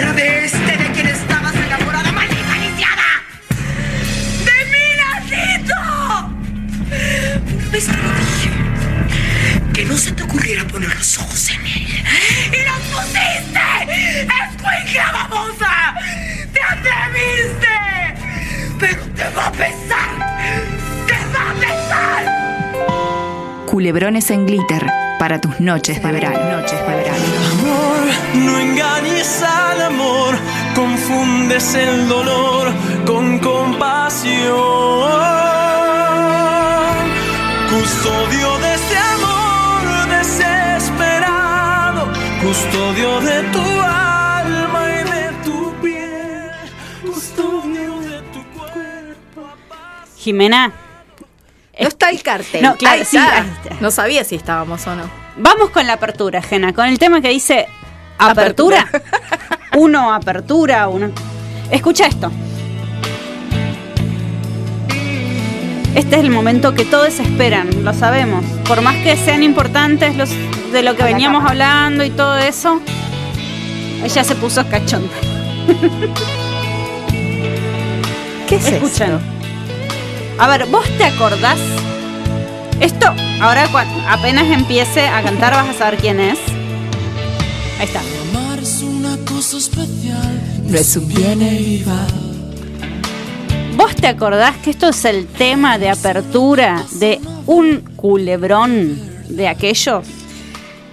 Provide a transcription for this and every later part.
era de este de quien estabas enamorada, maldita lisiada. ¡De Nacito! Una vez te dije. Que no se te ocurriera poner los ojos en él. ¡Y los pusiste! ¡Escuincla babosa! ¡Te atreviste! ¡Pero te va a pesar! ¡Te va a pesar! Culebrones en glitter para tus noches de. Noches de verano. No engañes al amor, confundes el dolor con compasión. Custodio de ese amor desesperado, custodio de tu alma y de tu piel, custodio de tu cuerpo. Jimena, No está el cartel. No, claro, Ahí sí, está. ahí está. No sabía si estábamos o no. vamos con la apertura, Jena, con el tema que dice apertura. uno, apertura, uno. Escucha esto. Este es el momento que todos esperan, lo sabemos. Por más que sean importantes los de lo que veníamos hablando y todo eso, ella se puso cachonda. ¿Qué es Escuchen. esto? A ver, ¿vos te acordás? Esto, ahora cua- apenas empiece a cantar vas a saber quién es. Ahí está. Amar es una cosa especial, No es un viene y va. ¿Vos te acordás que esto es el tema de apertura de un culebrón de aquellos?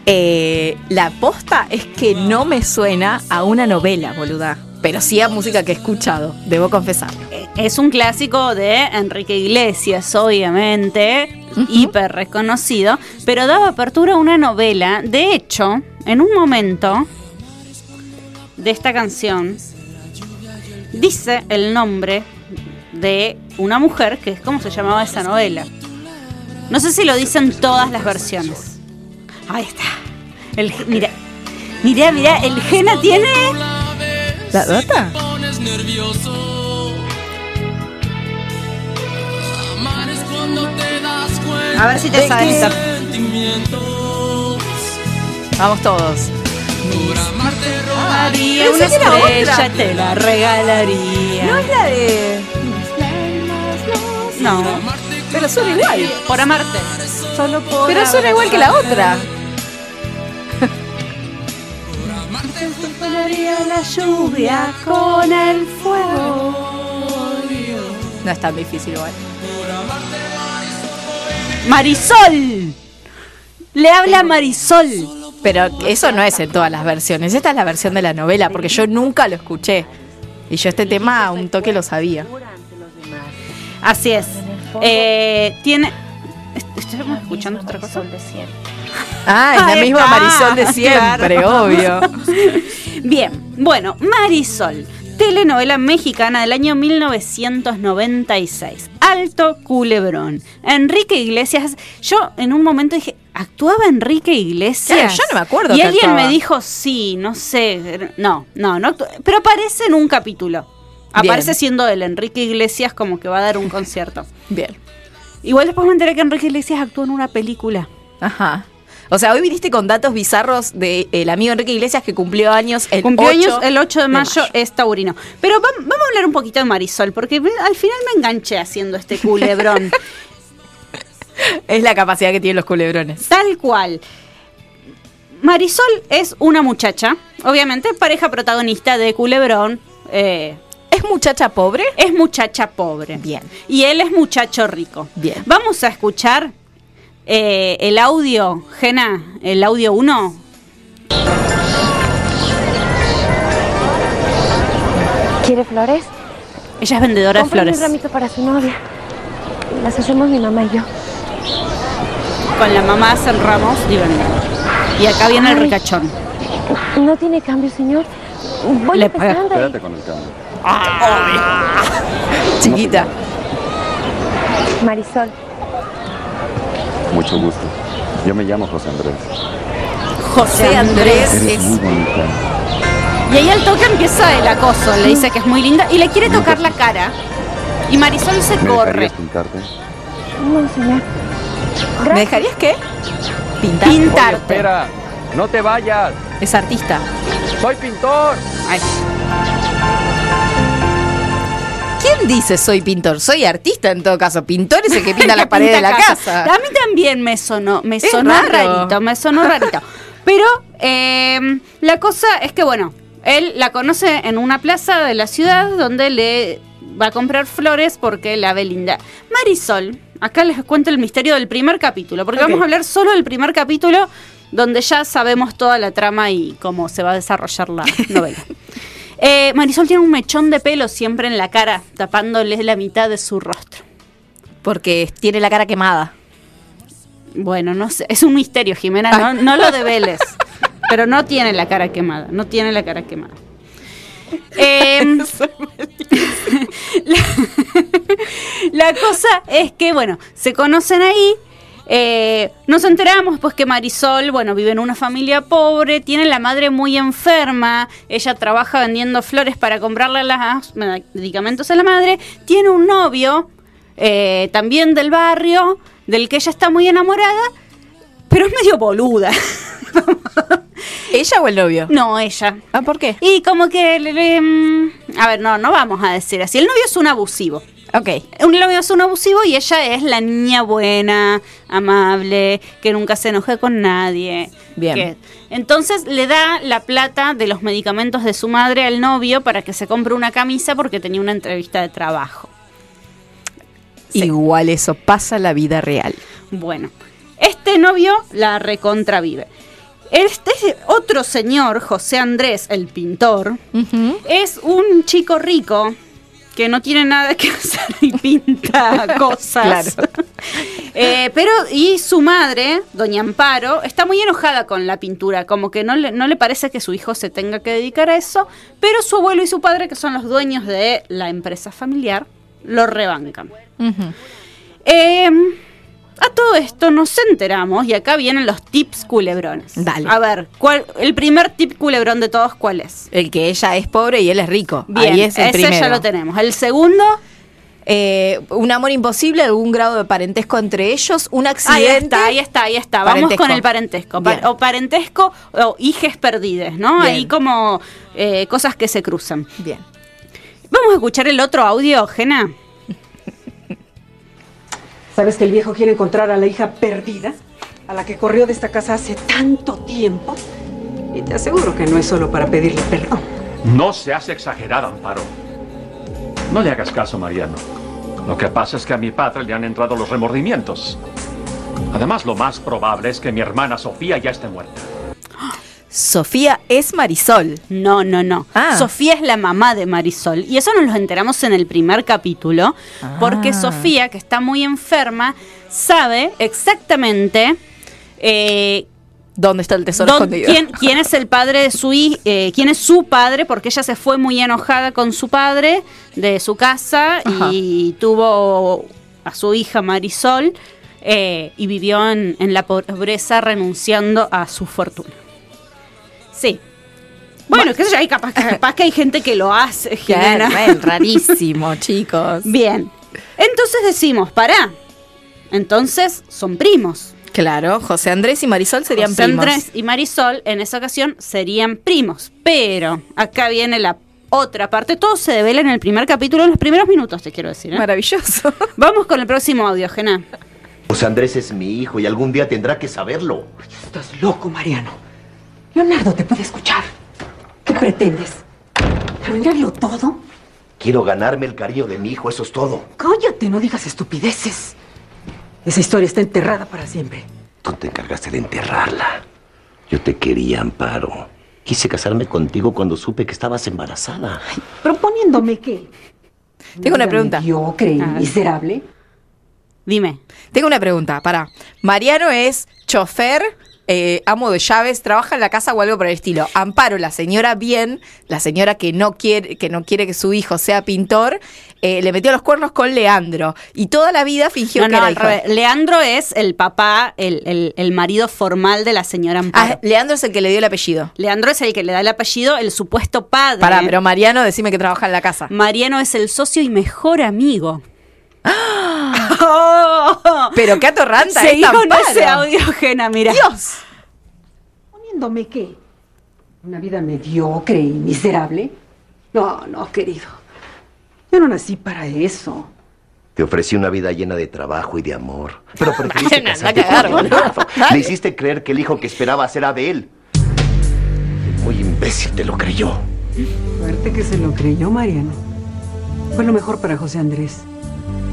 Eh, la posta es que no me suena a una novela, boluda. Pero sí a música que he escuchado, debo confesarlo. Eh, Es un clásico de Enrique Iglesias, obviamente, hiper reconocido, pero daba apertura a una novela. De hecho, en un momento de esta canción, dice el nombre de una mujer, que es como se llamaba esa novela. No sé si lo dicen todas las versiones. Ahí está. El, mira, mira, mira, el Gena tiene... ¿La data? A ver si te sabes. Vamos todos. Por amarte Pensé una estrella, te la regalaría. No es la de. No, Pero suena igual. por amarte. Solo por Pero suena igual que la otra. la lluvia con el fuego. No es tan difícil igual. Marisol. Le habla Marisol. Pero eso no es en todas las versiones. Esta es la versión de la novela, porque yo nunca lo escuché. Y yo este tema a un toque lo sabía. Así es. Eh, tiene. est- ¿Estamos escuchando otra cosa? Ah, es la misma Marisol de siempre, obvio. Bien, bueno, Marisol, telenovela mexicana del año 1996. Alto Culebrón. Enrique Iglesias. Yo en un momento dije, ¿actuaba Enrique Iglesias? Claro, yo no me acuerdo Y que alguien actuaba. me dijo, sí, no sé. No, no, no. actúa- Pero aparece en un capítulo. Bien. Aparece siendo el Enrique Iglesias como que va a dar un concierto. Bien. Igual después me enteré que Enrique Iglesias actuó en una película. Ajá. O sea, hoy viniste con datos bizarros del amigo Enrique Iglesias que cumplió años el Cumplió 8 años el 8 de mayo, es taurino. Pero vam- vamos a hablar un poquito de Marisol, porque al final me enganché haciendo este culebrón. Es la capacidad que tienen los culebrones. Tal cual. Marisol es una muchacha, obviamente pareja protagonista de Culebrón. eh, ¿Es muchacha pobre? es muchacha pobre. Bien. Y él es muchacho rico. Bien. Vamos a escuchar eh, el audio, Gena, el audio 1. ¿Quiere flores? Ella es vendedora de flores. un ramito para su novia. Las hacemos mi mamá y yo. Con la mamá hacen ramos y venden. Y acá viene el ricachón. No tiene cambio, señor. Voy Le paga. Espérate con el cambio. Chiquita. Marisol, Mucho gusto. Yo me llamo José Andrés. José Andrés. Eres es- muy bonita. Y ahí al toque empieza el acoso. Le dice que es muy linda y le quiere tocar la cara. Y Marisol se ¿Me corre. pintarte? no, señor. ¿Me dejarías qué? Pintar. Pintarte. espera. No te vayas. Es artista. Soy pintor. Ay, ¿Quién dice soy pintor? Soy artista en todo caso. Pintor es el que pinta la pared de la casa. A mí también me sonó, me Es sonó raro. rarito, me sonó rarito. Pero eh, la cosa es que, bueno, él la conoce en una plaza de la ciudad donde le va a comprar flores porque la ve linda. Marisol, acá les cuento el misterio del primer capítulo, porque vamos a hablar solo del primer capítulo donde ya sabemos toda la trama y cómo se va a desarrollar la novela. Eh, Marisol tiene un mechón de pelo siempre en la cara, tapándole la mitad de su rostro. Porque tiene la cara quemada. Bueno, no sé, es un misterio, Jimena, no, no lo develes. Pero no tiene la cara quemada, no tiene la cara quemada. Em, la, la cosa es que, bueno, se conocen ahí. eh, nos enteramos pues que Marisol, bueno, vive en una familia pobre, tiene la madre muy enferma, ella trabaja vendiendo flores para comprarle los medicamentos a la madre, tiene un novio eh, también del barrio, del que ella está muy enamorada, pero es medio boluda. ¿Ella o el novio? no, ella. Ah, ¿por qué? Y como que, mm, a ver, no, no vamos a decir así. El novio es un abusivo. Ok. Un novio es un abusivo y ella es la niña buena, amable, que nunca se enoja con nadie. Bien. que- entonces le da la plata de los medicamentos de su madre al novio para que se compre una camisa porque tenía una entrevista de trabajo. Igual eso pasa en la vida real. Bueno, este novio la recontravive. Este otro señor, José Andrés, el pintor, es un chico rico que no tiene nada que hacer y pinta cosas. Claro. Eh, pero, y su madre, doña Amparo, está muy enojada con la pintura, como que no le, no le parece que su hijo se tenga que dedicar a eso, pero su abuelo y su padre, que son los dueños de la empresa familiar, lo rebancan. Esto nos enteramos y acá vienen los tips culebrones. Dale. A ver, ¿cuál, el primer tip culebrón de todos, ¿cuál es? El que ella es pobre y él es rico. Bien, Ahí es el ese primero. ya lo tenemos. El segundo, Eh, un amor imposible, algún grado de parentesco entre ellos, un ahí accidente. está, ahí está, ahí está. Vamos con el parentesco. Bien. o parentesco o hijes perdides, ¿no? Bien. Ahí como eh, cosas que se cruzan. Bien. Vamos a escuchar el otro audio, Jena. ¿Sabes que el viejo quiere encontrar a la hija perdida? A la que corrió de esta casa hace tanto tiempo. Y te aseguro que no es solo para pedirle perdón. No seas exagerada, Amparo. No le hagas caso, Mariano. Lo que pasa es que a mi padre le han entrado los remordimientos. Además, lo más probable es que mi hermana Sofía ya esté muerta. Sofía es Marisol. No, no, no. Ah. Sofía es la mamá de Marisol. Y eso nos lo enteramos en el primer capítulo. Porque Ah. Sofía, que está muy enferma, sabe exactamente eh, ¿Dónde está el tesoro escondido? quién, quién es el padre de su hija, quién es su padre, porque ella se fue muy enojada con su padre de su casa Ajá. y tuvo a su hija Marisol eh, y vivió en, en la pobreza renunciando a su fortuna. Sí. Bueno, qué sé yo, hay capaz, capaz que hay gente que lo hace, Jimena. Claro, bueno, rarísimo, chicos. Bien. Entonces decimos, pará. Entonces son primos. Claro, José Andrés y Marisol serían José primos. Andrés y Marisol en esa ocasión serían primos. Pero acá viene la otra parte. Todo se devela en el primer capítulo, en los primeros minutos, te quiero decir. ¿eh? Maravilloso. Vamos con el próximo audio, Gena. José Andrés es mi hijo y algún día tendrá que saberlo. Estás loco, Mariano. Leonardo te puede escuchar. ¿Qué pretendes? ¿Arruinarlo todo? Quiero ganarme el cariño de mi hijo, eso es todo. Cállate, no digas estupideces. Esa historia está enterrada para siempre. Tú te encargaste de enterrarla. Yo te quería, Amparo. Quise casarme contigo cuando supe que estabas embarazada. ¿Proponiéndome qué? Tengo una pregunta. Yo creí Ah. miserable. Dime. Tengo una pregunta, para. Mariano es chofer, eh, amo de llaves, trabaja en la casa o algo por el estilo. Amparo, la señora bien, la señora que no quiere que, no quiere que su hijo sea pintor, eh, le metió los cuernos con Leandro. Y toda la vida fingió No, que no, era hijo. Leandro es el papá, el, el- el marido formal de la señora Amparo. Ah, Leandro es el que le dio el apellido. Leandro es el que le da el apellido, el supuesto padre. Pará, pero Mariano, decime que trabaja en la casa. Mariano es el socio y mejor amigo. Pero qué atorranta Seguí esta con Amparo. ese audio, mira. Dios. ¿Poniéndome qué? Una vida mediocre y miserable. No, no, querido. Yo no nací para eso. Te ofrecí una vida llena de trabajo y de amor. Pero preferiste a casarte con. Le hiciste creer que el hijo que esperaba era de él. Muy imbécil te lo creyó. Suerte que se lo creyó, Mariano. Fue lo mejor para José Andrés.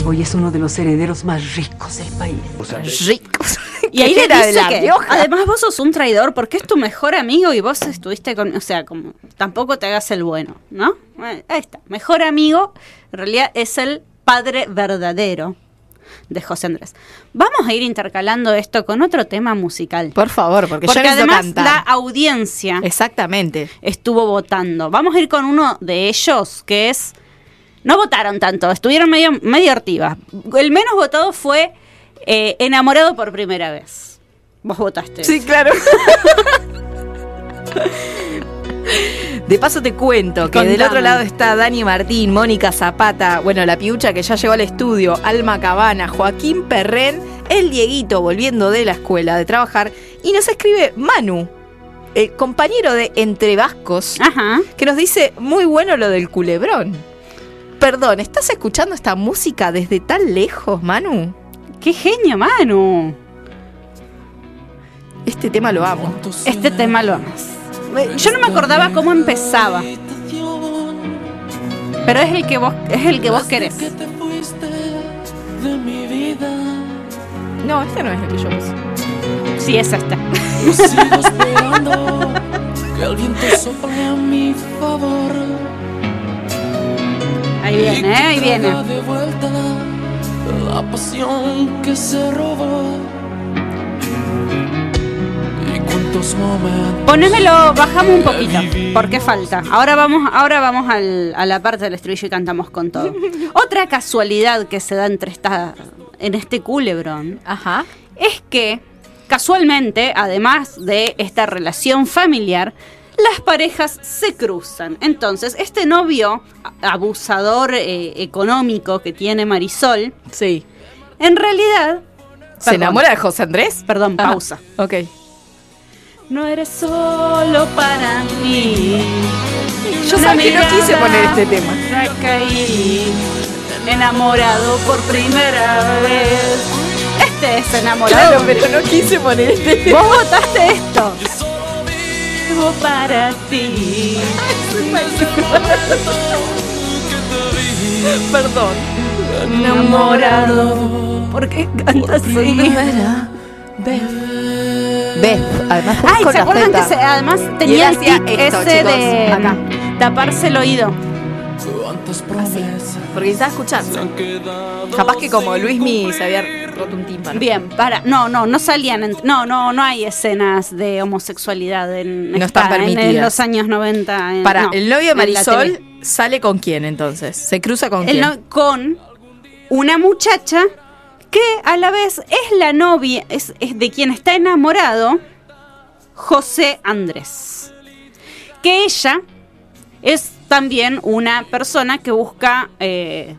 Hoy es uno de los herederos más ricos del país. Ricos. Y ahí le dice La que Rioja. además vos sos un traidor porque es tu mejor amigo y vos estuviste con, o sea, como tampoco te hagas el bueno, ¿no? Bueno, ahí está, mejor amigo, en realidad es el padre verdadero de José Andrés. Vamos a ir intercalando esto con otro tema musical. Por favor, porque, Porque yo además cantar. la audiencia Exactamente. estuvo votando. Vamos a ir con uno de ellos que es. No votaron tanto, estuvieron medio, medio activas. El menos votado fue eh, Enamorado por primera vez. Vos votaste. Sí, claro. De paso te cuento que del otro lado está Dani Martín, Mónica Zapata, bueno, la piucha que ya llegó al estudio, Alma Cabana, Joaquín Perren, el Dieguito volviendo de la escuela de trabajar y nos escribe Manu, el compañero de Entre Vascos, Ajá. que nos dice muy bueno lo del culebrón. Perdón, ¿estás escuchando esta música desde tan lejos, Manu? ¡Qué genio, Manu! Este tema lo amo. Este tema lo amas. Yo no me acordaba cómo empezaba. Pero es el que vos, es el que vos querés. No, este no es el que yo puse. Sí, es este. Sigo esperando que el viento sople a mi favor. Ahí viene, ¿eh? ahí viene. de vuelta la pasión que se robó. Y cuántos momentos. Ponémelo, bajamos un poquito, porque falta. Ahora vamos, ahora vamos al- a la parte del estribillo y cantamos con todo. Otra casualidad que se da entre esta, en este culebrón Ajá. es que casualmente, además de esta relación familiar, las parejas se cruzan. Entonces, este novio abusador eh, económico que tiene Marisol, Sí. en realidad... ¿Se Perdón, enamora de José Andrés? Perdón, Ajá. pausa. Ok. No eres solo para mí. Yo sabía que no quise poner este tema. caí, enamorado por primera vez. Este es enamorado. Claro, pero no quise poner este tema. Vos votaste esto. Vivo para ti. Perdón. Enamorado. ¿Por qué cantas así? Ves, además Ay, con ¿se acuerdan que se- además tenía el tic esto, ese chicos, de acá. taparse el oído? Cuántas promesas Porque estaba escuchando. se han quedado Capaz que como Luismi se había roto un tímpano. Bien, para, no, no, no salían, en- no, no, no hay escenas de homosexualidad en, No están esta- en- en, permitidas. los años 90. en- Para, no, el novio de en la Marisol TV. sale con quién entonces? ¿Se cruza con El quién? no- con una muchacha que a la vez es la novia, es, es de quien está enamorado, José Andrés. Que ella es también una persona que busca eh,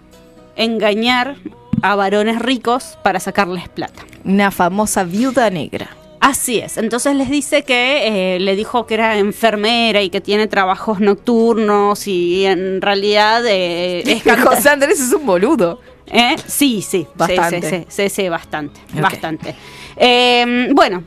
engañar a varones ricos para sacarles plata. Una famosa viuda negra. Así es. Entonces les dice que eh, le dijo que era enfermera y que tiene trabajos nocturnos y en realidad eh, es José Andrés es un boludo. ¿Eh? Sí, sí, Bastante. Sí, sí, sí, sí, bastante, bastante. Eh, bueno,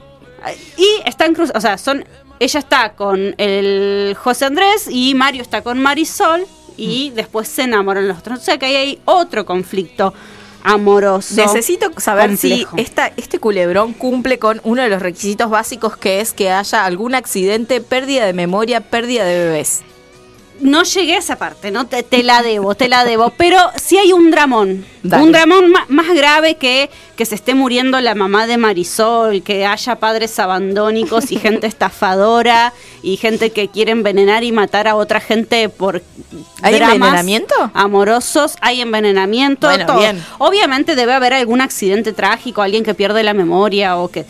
y están cruzados, o sea, son, ella está con el José Andrés y Mario está con Marisol y después se enamoran los otros. O sea que ahí hay otro conflicto amoroso. Necesito saber complejo. si esta, este culebrón cumple con uno de los requisitos básicos que es que haya algún accidente, pérdida de memoria, pérdida de bebés. No llegué a esa parte, no te, te la debo, te la debo. Pero sí hay un dramón. Dale. Un dramón más grave que que se esté muriendo la mamá de Marisol, que haya padres abandónicos y gente estafadora y gente que quiere envenenar y matar a otra gente por ¿Hay envenenamiento? amorosos, hay envenenamiento, Bueno, todo. bien. Obviamente debe haber algún accidente trágico, alguien que pierde la memoria o que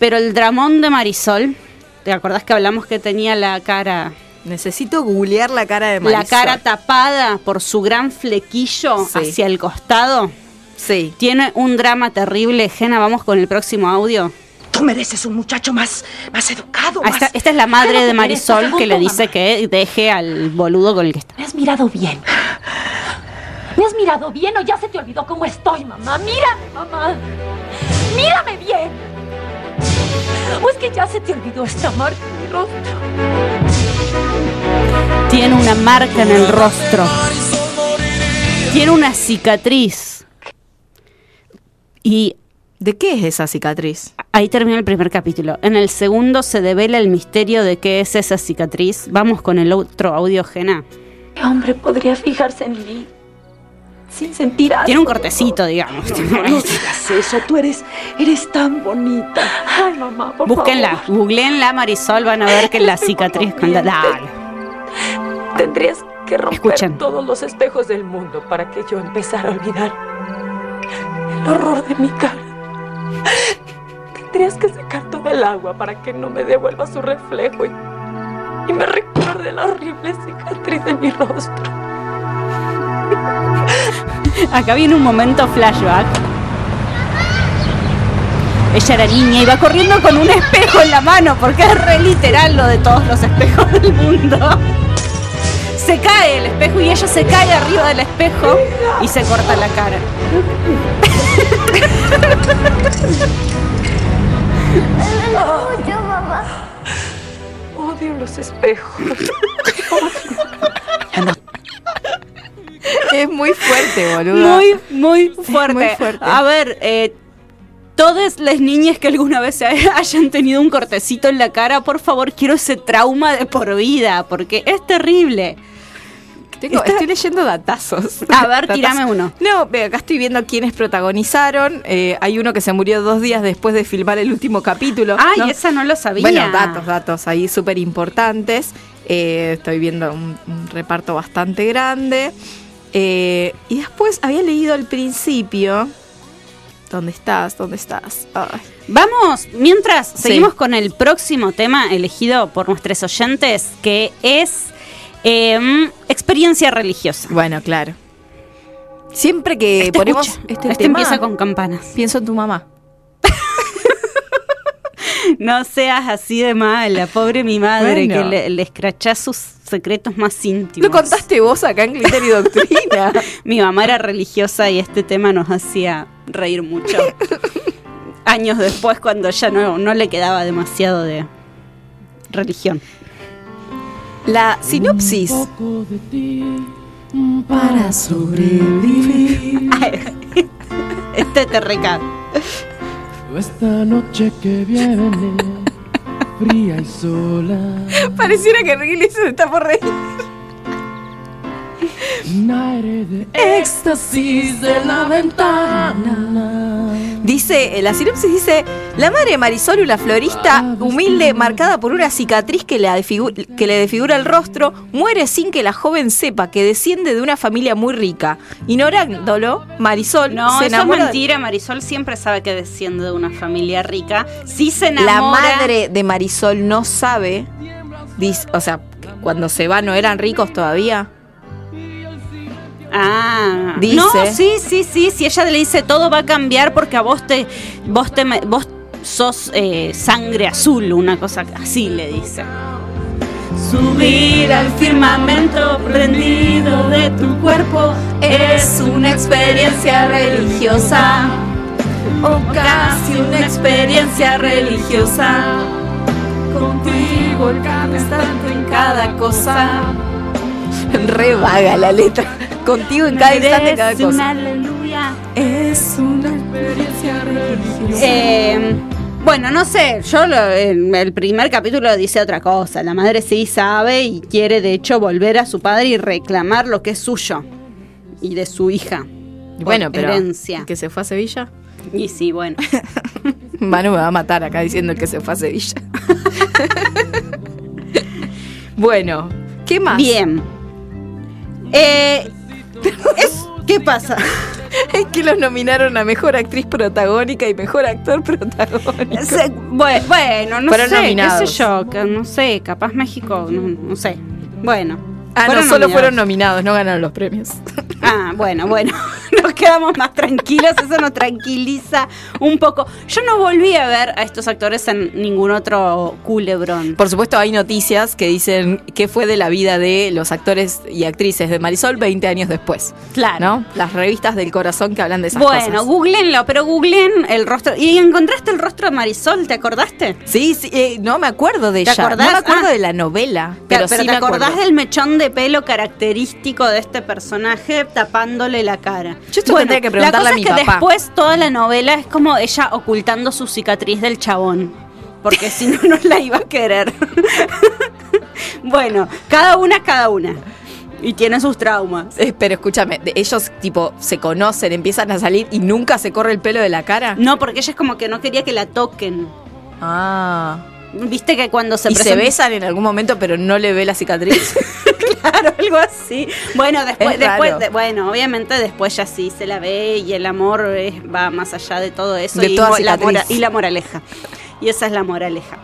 pero el dramón de Marisol, ¿te acordás que hablamos que tenía la cara Necesito googlear la cara de Marisol. la cara tapada por su gran flequillo Sí. hacia el costado. Sí. Tiene un drama terrible. Jena, vamos con el próximo audio. Tú mereces un muchacho más, más educado. Ah, más- Esta, esta es la madre Claro de Marisol que le dice que deje al boludo con el que está. ¿Me has mirado bien? ¿Me has mirado bien o ya se te olvidó cómo estoy, mamá? Mírame, mamá. Mírame bien. ¿O es que ya se te olvidó esta marca en mi rostro? Tiene una marca en el rostro. Tiene una cicatriz. Y ¿De qué es esa cicatriz? ahí termina el primer capítulo. En el segundo se devela el misterio de qué es esa cicatriz. Vamos con el otro audio, Jena. ¿Qué hombre podría fijarse en mí sin sentir algo? Tiene un cortecito, digamos. No digas eso, tú eres, eres tan bonita. Ay, mamá, por Búsquenla, favor. googleenla Marisol, van a ver que la cicatriz con la- Dale. Tendrías que romper Escuchen. todos los espejos del mundo para que yo empezara a olvidar el horror de mi cara. Tendrías que secar todo el agua para que no me devuelva su reflejo y, y me recuerde la horrible cicatriz de mi rostro. Acá viene un momento flashback. Ella era niña y va corriendo con un espejo en la mano porque es re literal lo de todos los espejos del mundo. Se cae el espejo y ella se cae arriba del espejo y se corta la cara. Odio los espejos. Es muy fuerte, boludo. Muy, muy fuerte. muy fuerte. A ver, eh, todas las niñas que alguna vez hayan tenido un cortecito en la cara, por favor, quiero ese trauma de por vida, porque es terrible. Tengo- Estoy leyendo datazos. A ver, Datazos. tirame uno. No, acá estoy viendo quiénes protagonizaron. Eh, hay uno que se murió dos días después de filmar el último capítulo. Ay, ¿no? esa no lo sabía. Bueno, datos, datos ahí súper importantes. Eh, estoy viendo un, un reparto bastante grande. Eh, y después había leído al principio. ¿Dónde estás? ¿Dónde estás? Ay. Vamos, mientras Sí. seguimos con el próximo tema elegido por nuestros oyentes, que es em, experiencia religiosa. Bueno, claro. Siempre que Este ponemos escucha, este, este tema, empieza con campanas. pienso en tu mamá. No seas así de mala, pobre mi madre, Bueno. que le, le escrachás sus secretos más íntimos. Lo contaste vos acá en Criterio y Doctrina. Mi mamá era religiosa y este tema nos hacía reír mucho. Años después, cuando ya no, no le quedaba demasiado de religión. La sinopsis. Para sobrevivir. Este te recae. Esta noche que viene, fría y sola. Pareciera que Riley se está por reír. Un aire de éxtasis de la ventana. Dice, eh, la sinopsis dice, la madre de Marisol, una florista humilde, marcada por una cicatriz que que le desfigura el rostro, muere sin que la joven sepa que desciende de una familia muy rica. Ignorándolo, Marisol No, se es enamora de- mentira. Marisol siempre sabe que desciende de una familia rica. Sí se La enamora. madre de Marisol no sabe, dice, o sea, cuando se va no eran ricos todavía. Ah, Dice. No, sí, sí, sí. Si ella le dice todo va a cambiar porque a vos te. Vos te vos sos eh, sangre azul, una cosa así le dice. Subir al firmamento prendido de tu cuerpo es una experiencia religiosa. O casi una experiencia religiosa. Contigo el en cada cosa. Re vaga la letra. Contigo en cada instante, cada Merece una cosa. aleluya. Es una experiencia religiosa. Eh, bueno, no sé, yo lo- en el primer capítulo dice otra cosa. La madre sí sabe y quiere de hecho volver a su padre y reclamar lo que es suyo y de su hija. bueno, pero herencia. que se fue a Sevilla. Y sí, bueno. Manu me va a matar acá diciendo que se fue a Sevilla. bueno, ¿qué más? Bien. Eh, es- ¿Qué pasa? Es que los nominaron a mejor actriz protagónica y mejor actor protagónico. Se- bue- bueno, no Fueron sé, nominados. qué sé yo, que no sé, capaz México, no, no sé. Bueno. Ah, no, solo nominados. fueron nominados, no ganaron los premios. Ah, bueno, bueno. Quedamos más tranquilos, eso nos tranquiliza un poco. Yo no volví a ver a estos actores en ningún otro culebrón. Por supuesto, hay noticias que dicen qué fue de la vida de los actores y actrices de Marisol 20 años después. Claro. ¿No? Las revistas del corazón que hablan de esas Bueno, cosas. googleenlo, pero googleen el rostro. ¿Y encontraste el rostro de Marisol? ¿Te acordaste? Sí, sí, eh, no me acuerdo de ¿Te ella. acordás? No me acuerdo Ah. de la novela, Pero, pero, sí ¿te me acordás acuerdo. del mechón de pelo característico de este personaje tapándole la cara? Yo esto tendría que preguntarle la cosa a mi es que papá. después toda la novela es como ella ocultando su cicatriz del chabón. Porque si no, no la iba a querer. bueno, cada una es cada una. Y tiene sus traumas. Eh, pero escúchame, de- ellos tipo se conocen, empiezan a salir y nunca se corre el pelo de la cara. No, porque ella es como que no quería que la toquen. Ah. Viste que cuando se y se besan en algún momento, pero no le ve la cicatriz. Claro, algo así. Bueno, después, después de- bueno, obviamente después ya sí se la ve y el amor es- va más allá de todo eso De y, toda la cicatriz. mora- y la moraleja. Y esa es la moraleja.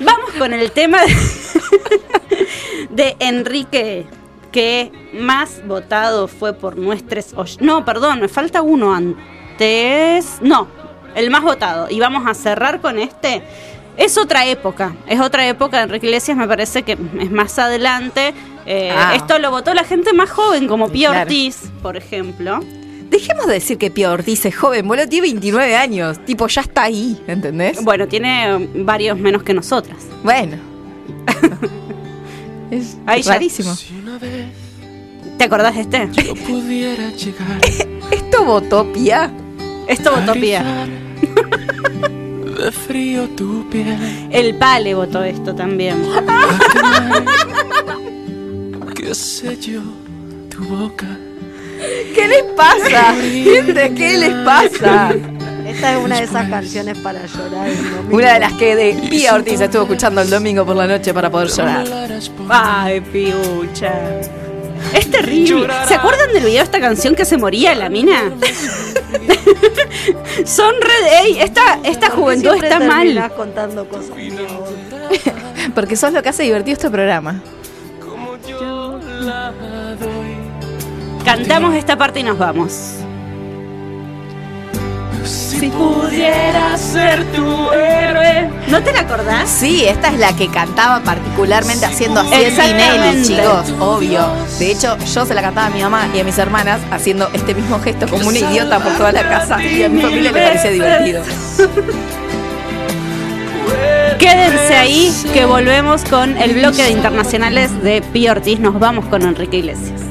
Vamos con el tema de, de Enrique, que más votado fue por nuestros... No, perdón, me falta uno antes. No, el más votado. Y vamos a cerrar con este. Es otra época, es otra época. Enrique Iglesias me parece que es más adelante. Eh, Ah. Esto lo votó la gente más joven, como Pío Claro. Ortiz, por ejemplo. Dejemos de decir que Pío Ortiz es joven, boludo, tiene 29 años. Tipo, ya está ahí, ¿entendés? Bueno, tiene varios menos que nosotras. Bueno. es Ahí ya. rarísimo. ¿Te acordás de este? Yo pudiera llegar ¿Esto votó Pía? Esto votó a Pía. rizar de frío tu piel. El Pale votó esto también. Que selló tu boca. ¿Qué les pasa? Gente, ¿qué les pasa? Esta es una de esas canciones para llorar. el domingo. Una de las que de Pía Ortiz estuvo escuchando el domingo por la noche para poder llorar. Ay, piucha. Es terrible. ¿Se acuerdan del video de esta canción que se moría la mina? Son red. Ey, esta, esta ¿Por qué juventud está mal. contando cosas. Porque sos lo que hace divertido este programa. Cantamos esta parte y nos vamos. Si pudiera ser tu héroe. ¿No te la acordás? Sí, esta es la que cantaba particularmente haciendo así Exactamente. Tinelli, chicos, obvio. De hecho, yo se la cantaba a mi mamá y a mis hermanas haciendo este mismo gesto como una idiota por toda la casa y a mi familia le parecía divertido. Quédense ahí que volvemos con el bloque de internacionales de Pío Ortiz. Nos vamos con Enrique Iglesias.